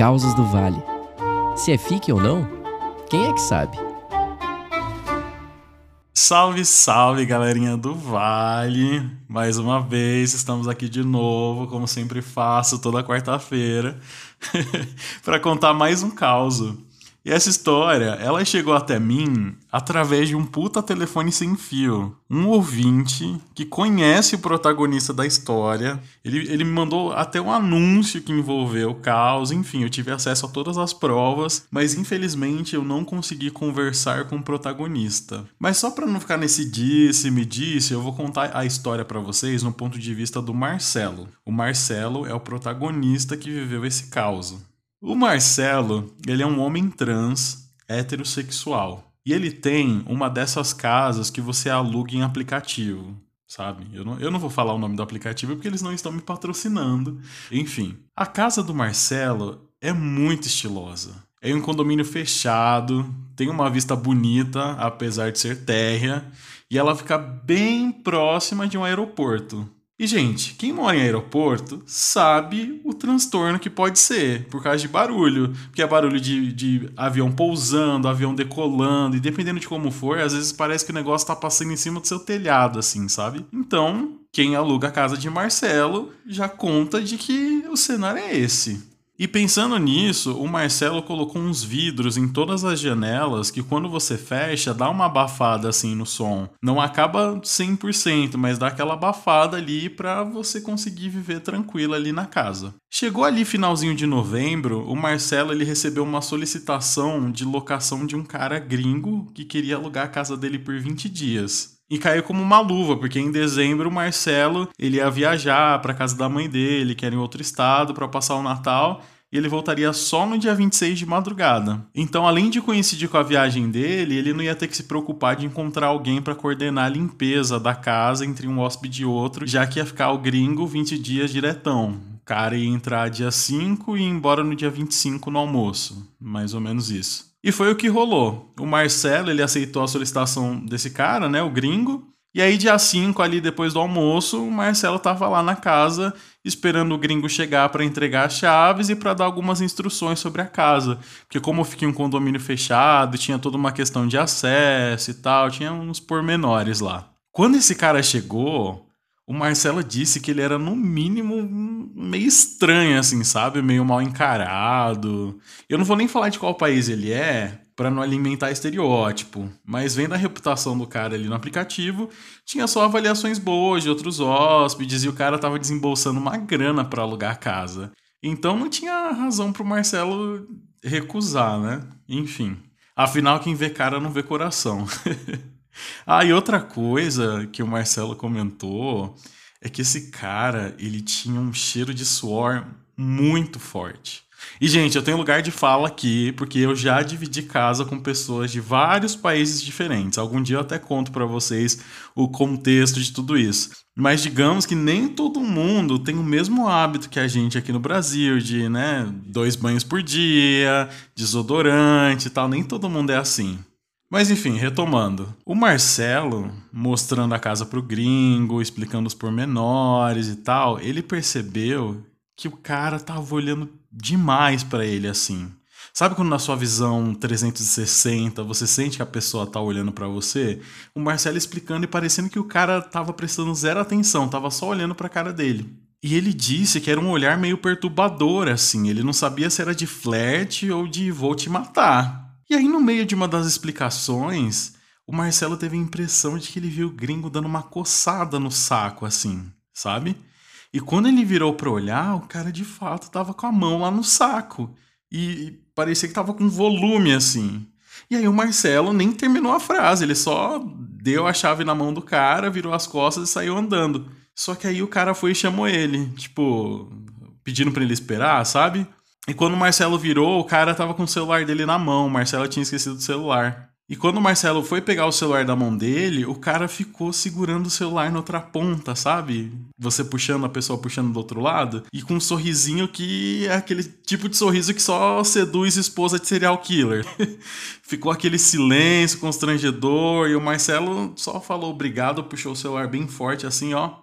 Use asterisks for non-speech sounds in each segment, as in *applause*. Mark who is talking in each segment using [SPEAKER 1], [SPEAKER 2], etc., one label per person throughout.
[SPEAKER 1] Causas do Vale. Se é fique ou não, quem é que sabe?
[SPEAKER 2] Salve, salve, galerinha do Vale! Mais uma vez, estamos aqui de novo, como sempre faço toda quarta-feira, *laughs* para contar mais um caos. E essa história, ela chegou até mim através de um puta telefone sem fio. Um ouvinte que conhece o protagonista da história. Ele, ele me mandou até um anúncio que envolveu o caos. Enfim, eu tive acesso a todas as provas, mas infelizmente eu não consegui conversar com o protagonista. Mas só para não ficar nesse disse, me disse, eu vou contar a história para vocês no ponto de vista do Marcelo. O Marcelo é o protagonista que viveu esse caos. O Marcelo, ele é um homem trans, heterossexual. E ele tem uma dessas casas que você aluga em aplicativo, sabe? Eu não, eu não vou falar o nome do aplicativo porque eles não estão me patrocinando. Enfim, a casa do Marcelo é muito estilosa. É um condomínio fechado, tem uma vista bonita, apesar de ser térrea, e ela fica bem próxima de um aeroporto. E, gente, quem mora em aeroporto sabe o transtorno que pode ser por causa de barulho. Porque é barulho de, de avião pousando, avião decolando, e dependendo de como for, às vezes parece que o negócio tá passando em cima do seu telhado, assim, sabe? Então, quem aluga a casa de Marcelo já conta de que o cenário é esse. E pensando nisso, o Marcelo colocou uns vidros em todas as janelas que quando você fecha, dá uma abafada assim no som. Não acaba 100%, mas dá aquela abafada ali para você conseguir viver tranquilo ali na casa. Chegou ali finalzinho de novembro, o Marcelo ele recebeu uma solicitação de locação de um cara gringo que queria alugar a casa dele por 20 dias e caiu como uma luva, porque em dezembro o Marcelo ele ia viajar para casa da mãe dele, que era em outro estado, para passar o Natal, e ele voltaria só no dia 26 de madrugada. Então, além de coincidir com a viagem dele, ele não ia ter que se preocupar de encontrar alguém para coordenar a limpeza da casa entre um hóspede e outro, já que ia ficar o gringo 20 dias diretão. O cara ia entrar dia 5 e ir embora no dia 25 no almoço. Mais ou menos isso. E foi o que rolou. O Marcelo, ele aceitou a solicitação desse cara, né, o gringo. E aí, dia 5, ali depois do almoço, o Marcelo tava lá na casa, esperando o gringo chegar para entregar as chaves e para dar algumas instruções sobre a casa. Porque como fiquei em um condomínio fechado, tinha toda uma questão de acesso e tal, tinha uns pormenores lá. Quando esse cara chegou, o Marcelo disse que ele era, no mínimo, meio estranho, assim, sabe? Meio mal encarado. Eu não vou nem falar de qual país ele é, para não alimentar estereótipo. Mas vendo a reputação do cara ali no aplicativo, tinha só avaliações boas de outros hóspedes e o cara tava desembolsando uma grana para alugar a casa. Então não tinha razão pro Marcelo recusar, né? Enfim. Afinal, quem vê cara não vê coração. *laughs* Ah, e outra coisa que o Marcelo comentou é que esse cara, ele tinha um cheiro de suor muito forte. E, gente, eu tenho lugar de fala aqui, porque eu já dividi casa com pessoas de vários países diferentes. Algum dia eu até conto para vocês o contexto de tudo isso. Mas digamos que nem todo mundo tem o mesmo hábito que a gente aqui no Brasil, de, né, dois banhos por dia, desodorante e tal. Nem todo mundo é assim. Mas enfim, retomando. O Marcelo, mostrando a casa pro gringo, explicando os pormenores e tal, ele percebeu que o cara tava olhando demais para ele assim. Sabe quando na sua visão 360 você sente que a pessoa tá olhando para você? O Marcelo explicando e parecendo que o cara tava prestando zero atenção, tava só olhando para a cara dele. E ele disse que era um olhar meio perturbador assim, ele não sabia se era de flerte ou de vou te matar. E aí, no meio de uma das explicações, o Marcelo teve a impressão de que ele viu o gringo dando uma coçada no saco, assim, sabe? E quando ele virou para olhar, o cara de fato tava com a mão lá no saco. E parecia que tava com volume, assim. E aí o Marcelo nem terminou a frase, ele só deu a chave na mão do cara, virou as costas e saiu andando. Só que aí o cara foi e chamou ele, tipo, pedindo para ele esperar, sabe? E quando o Marcelo virou, o cara tava com o celular dele na mão. O Marcelo tinha esquecido o celular. E quando o Marcelo foi pegar o celular da mão dele, o cara ficou segurando o celular na outra ponta, sabe? Você puxando, a pessoa puxando do outro lado. E com um sorrisinho que é aquele tipo de sorriso que só seduz esposa de serial killer. *laughs* ficou aquele silêncio constrangedor e o Marcelo só falou obrigado, puxou o celular bem forte assim, ó,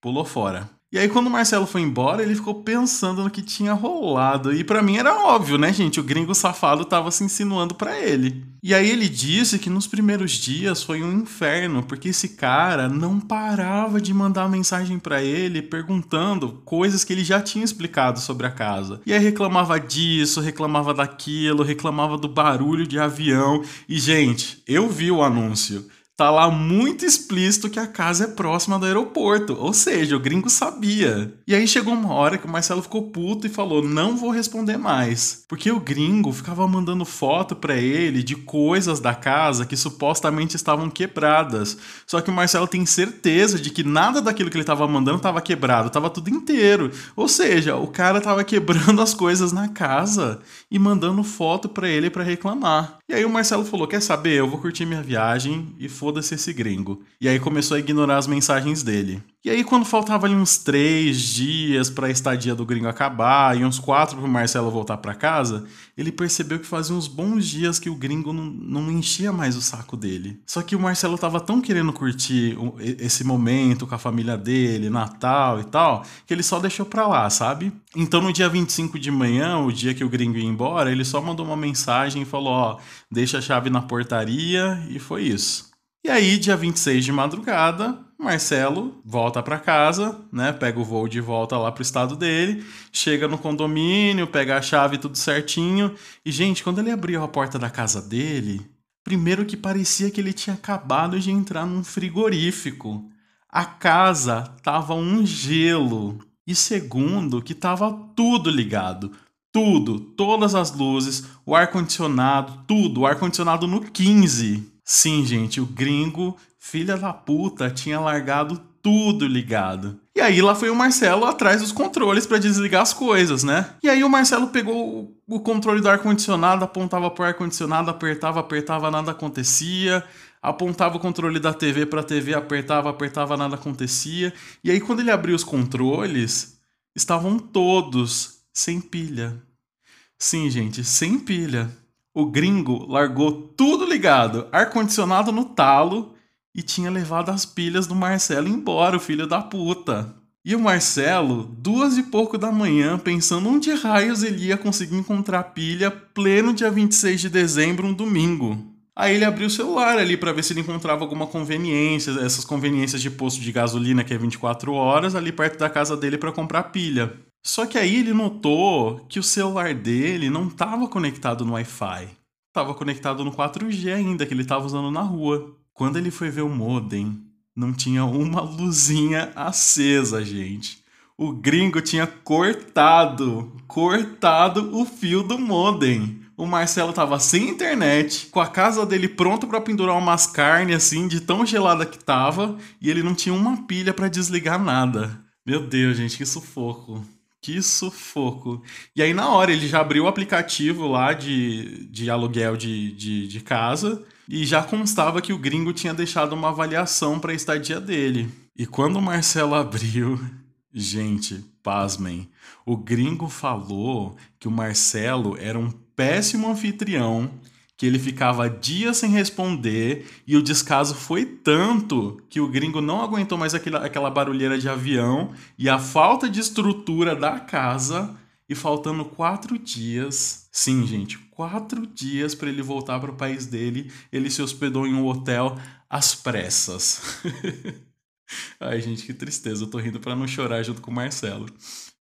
[SPEAKER 2] pulou fora. E aí, quando o Marcelo foi embora, ele ficou pensando no que tinha rolado. E para mim era óbvio, né, gente? O gringo safado tava se insinuando para ele. E aí ele disse que nos primeiros dias foi um inferno, porque esse cara não parava de mandar mensagem para ele perguntando coisas que ele já tinha explicado sobre a casa. E aí reclamava disso, reclamava daquilo, reclamava do barulho de avião. E, gente, eu vi o anúncio tá lá muito explícito que a casa é próxima do aeroporto. Ou seja, o gringo sabia. E aí chegou uma hora que o Marcelo ficou puto e falou: "Não vou responder mais". Porque o gringo ficava mandando foto para ele de coisas da casa que supostamente estavam quebradas. Só que o Marcelo tem certeza de que nada daquilo que ele tava mandando tava quebrado, tava tudo inteiro. Ou seja, o cara tava quebrando as coisas na casa e mandando foto para ele para reclamar. E aí o Marcelo falou: "Quer saber? Eu vou curtir minha viagem e foda-se esse gringo. E aí começou a ignorar as mensagens dele. E aí, quando faltava ali uns três dias para a estadia do gringo acabar e uns quatro para o Marcelo voltar para casa, ele percebeu que fazia uns bons dias que o gringo não, não enchia mais o saco dele. Só que o Marcelo tava tão querendo curtir esse momento com a família dele, Natal e tal, que ele só deixou pra lá, sabe? Então, no dia 25 de manhã, o dia que o gringo ia embora, ele só mandou uma mensagem e falou: Ó, deixa a chave na portaria, e foi isso. E aí, dia 26 de madrugada, Marcelo volta para casa, né? Pega o voo de volta lá pro estado dele, chega no condomínio, pega a chave tudo certinho. E gente, quando ele abriu a porta da casa dele, primeiro que parecia que ele tinha acabado de entrar num frigorífico. A casa tava um gelo. E segundo, que tava tudo ligado. Tudo, todas as luzes, o ar condicionado, tudo, o ar condicionado no 15. Sim, gente, o gringo, filha da puta, tinha largado tudo ligado. E aí lá foi o Marcelo atrás dos controles para desligar as coisas, né? E aí o Marcelo pegou o controle do ar-condicionado, apontava pro ar-condicionado, apertava, apertava, nada acontecia. Apontava o controle da TV pra TV, apertava, apertava, nada acontecia. E aí quando ele abriu os controles, estavam todos sem pilha. Sim, gente, sem pilha o gringo largou tudo ligado, ar-condicionado no talo e tinha levado as pilhas do Marcelo embora, o filho da puta. E o Marcelo, duas e pouco da manhã, pensando onde raios ele ia conseguir encontrar pilha pleno dia 26 de dezembro, um domingo. Aí ele abriu o celular ali para ver se ele encontrava alguma conveniência, essas conveniências de posto de gasolina que é 24 horas ali perto da casa dele para comprar pilha. Só que aí ele notou que o celular dele não estava conectado no Wi-Fi. Estava conectado no 4G ainda, que ele estava usando na rua. Quando ele foi ver o modem, não tinha uma *laughs* luzinha acesa, gente. O gringo tinha cortado, cortado o fio do modem. O Marcelo tava sem internet, com a casa dele pronta para pendurar umas carnes assim, de tão gelada que tava, e ele não tinha uma pilha para desligar nada. Meu Deus, gente, que sufoco. Que sufoco. E aí, na hora, ele já abriu o aplicativo lá de, de aluguel de, de, de casa e já constava que o gringo tinha deixado uma avaliação para a estadia dele. E quando o Marcelo abriu, gente, pasmem, o gringo falou que o Marcelo era um péssimo anfitrião que ele ficava dias sem responder e o descaso foi tanto que o gringo não aguentou mais aquela, aquela barulheira de avião e a falta de estrutura da casa. E faltando quatro dias, sim, gente, quatro dias para ele voltar para o país dele, ele se hospedou em um hotel às pressas. *laughs* Ai, gente, que tristeza. Eu tô rindo para não chorar junto com o Marcelo.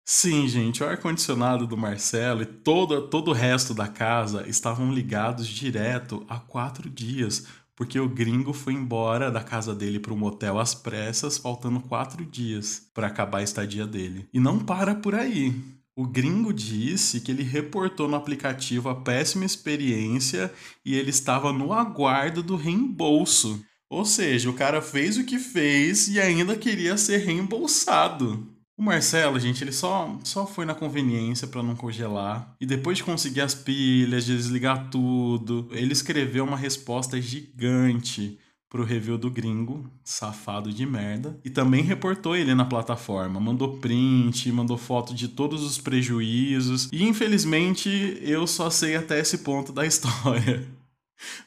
[SPEAKER 2] Sim, gente, o ar-condicionado do Marcelo e todo, todo o resto da casa estavam ligados direto há quatro dias, porque o gringo foi embora da casa dele para um motel às pressas, faltando quatro dias para acabar a estadia dele. E não para por aí. O gringo disse que ele reportou no aplicativo a péssima experiência e ele estava no aguardo do reembolso. Ou seja, o cara fez o que fez e ainda queria ser reembolsado. O Marcelo, gente, ele só, só foi na conveniência para não congelar. E depois de conseguir as pilhas, de desligar tudo, ele escreveu uma resposta gigante pro review do gringo, safado de merda, e também reportou ele na plataforma, mandou print, mandou foto de todos os prejuízos, e infelizmente eu só sei até esse ponto da *laughs* história.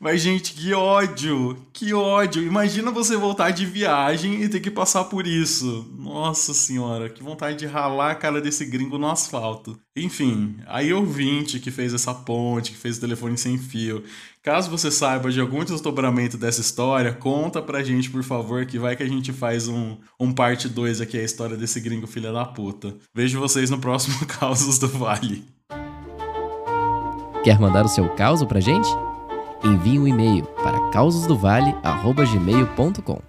[SPEAKER 2] Mas, gente, que ódio! Que ódio! Imagina você voltar de viagem e ter que passar por isso. Nossa senhora, que vontade de ralar a cara desse gringo no asfalto. Enfim, aí ouvinte que fez essa ponte, que fez o telefone sem fio. Caso você saiba de algum desdobramento dessa história, conta pra gente, por favor, que vai que a gente faz um, um parte 2 aqui, a história desse gringo filha da puta. Vejo vocês no próximo *laughs* Causos do Vale.
[SPEAKER 1] Quer mandar o seu caos pra gente? Envie um e-mail para causasdovale.gmail.com.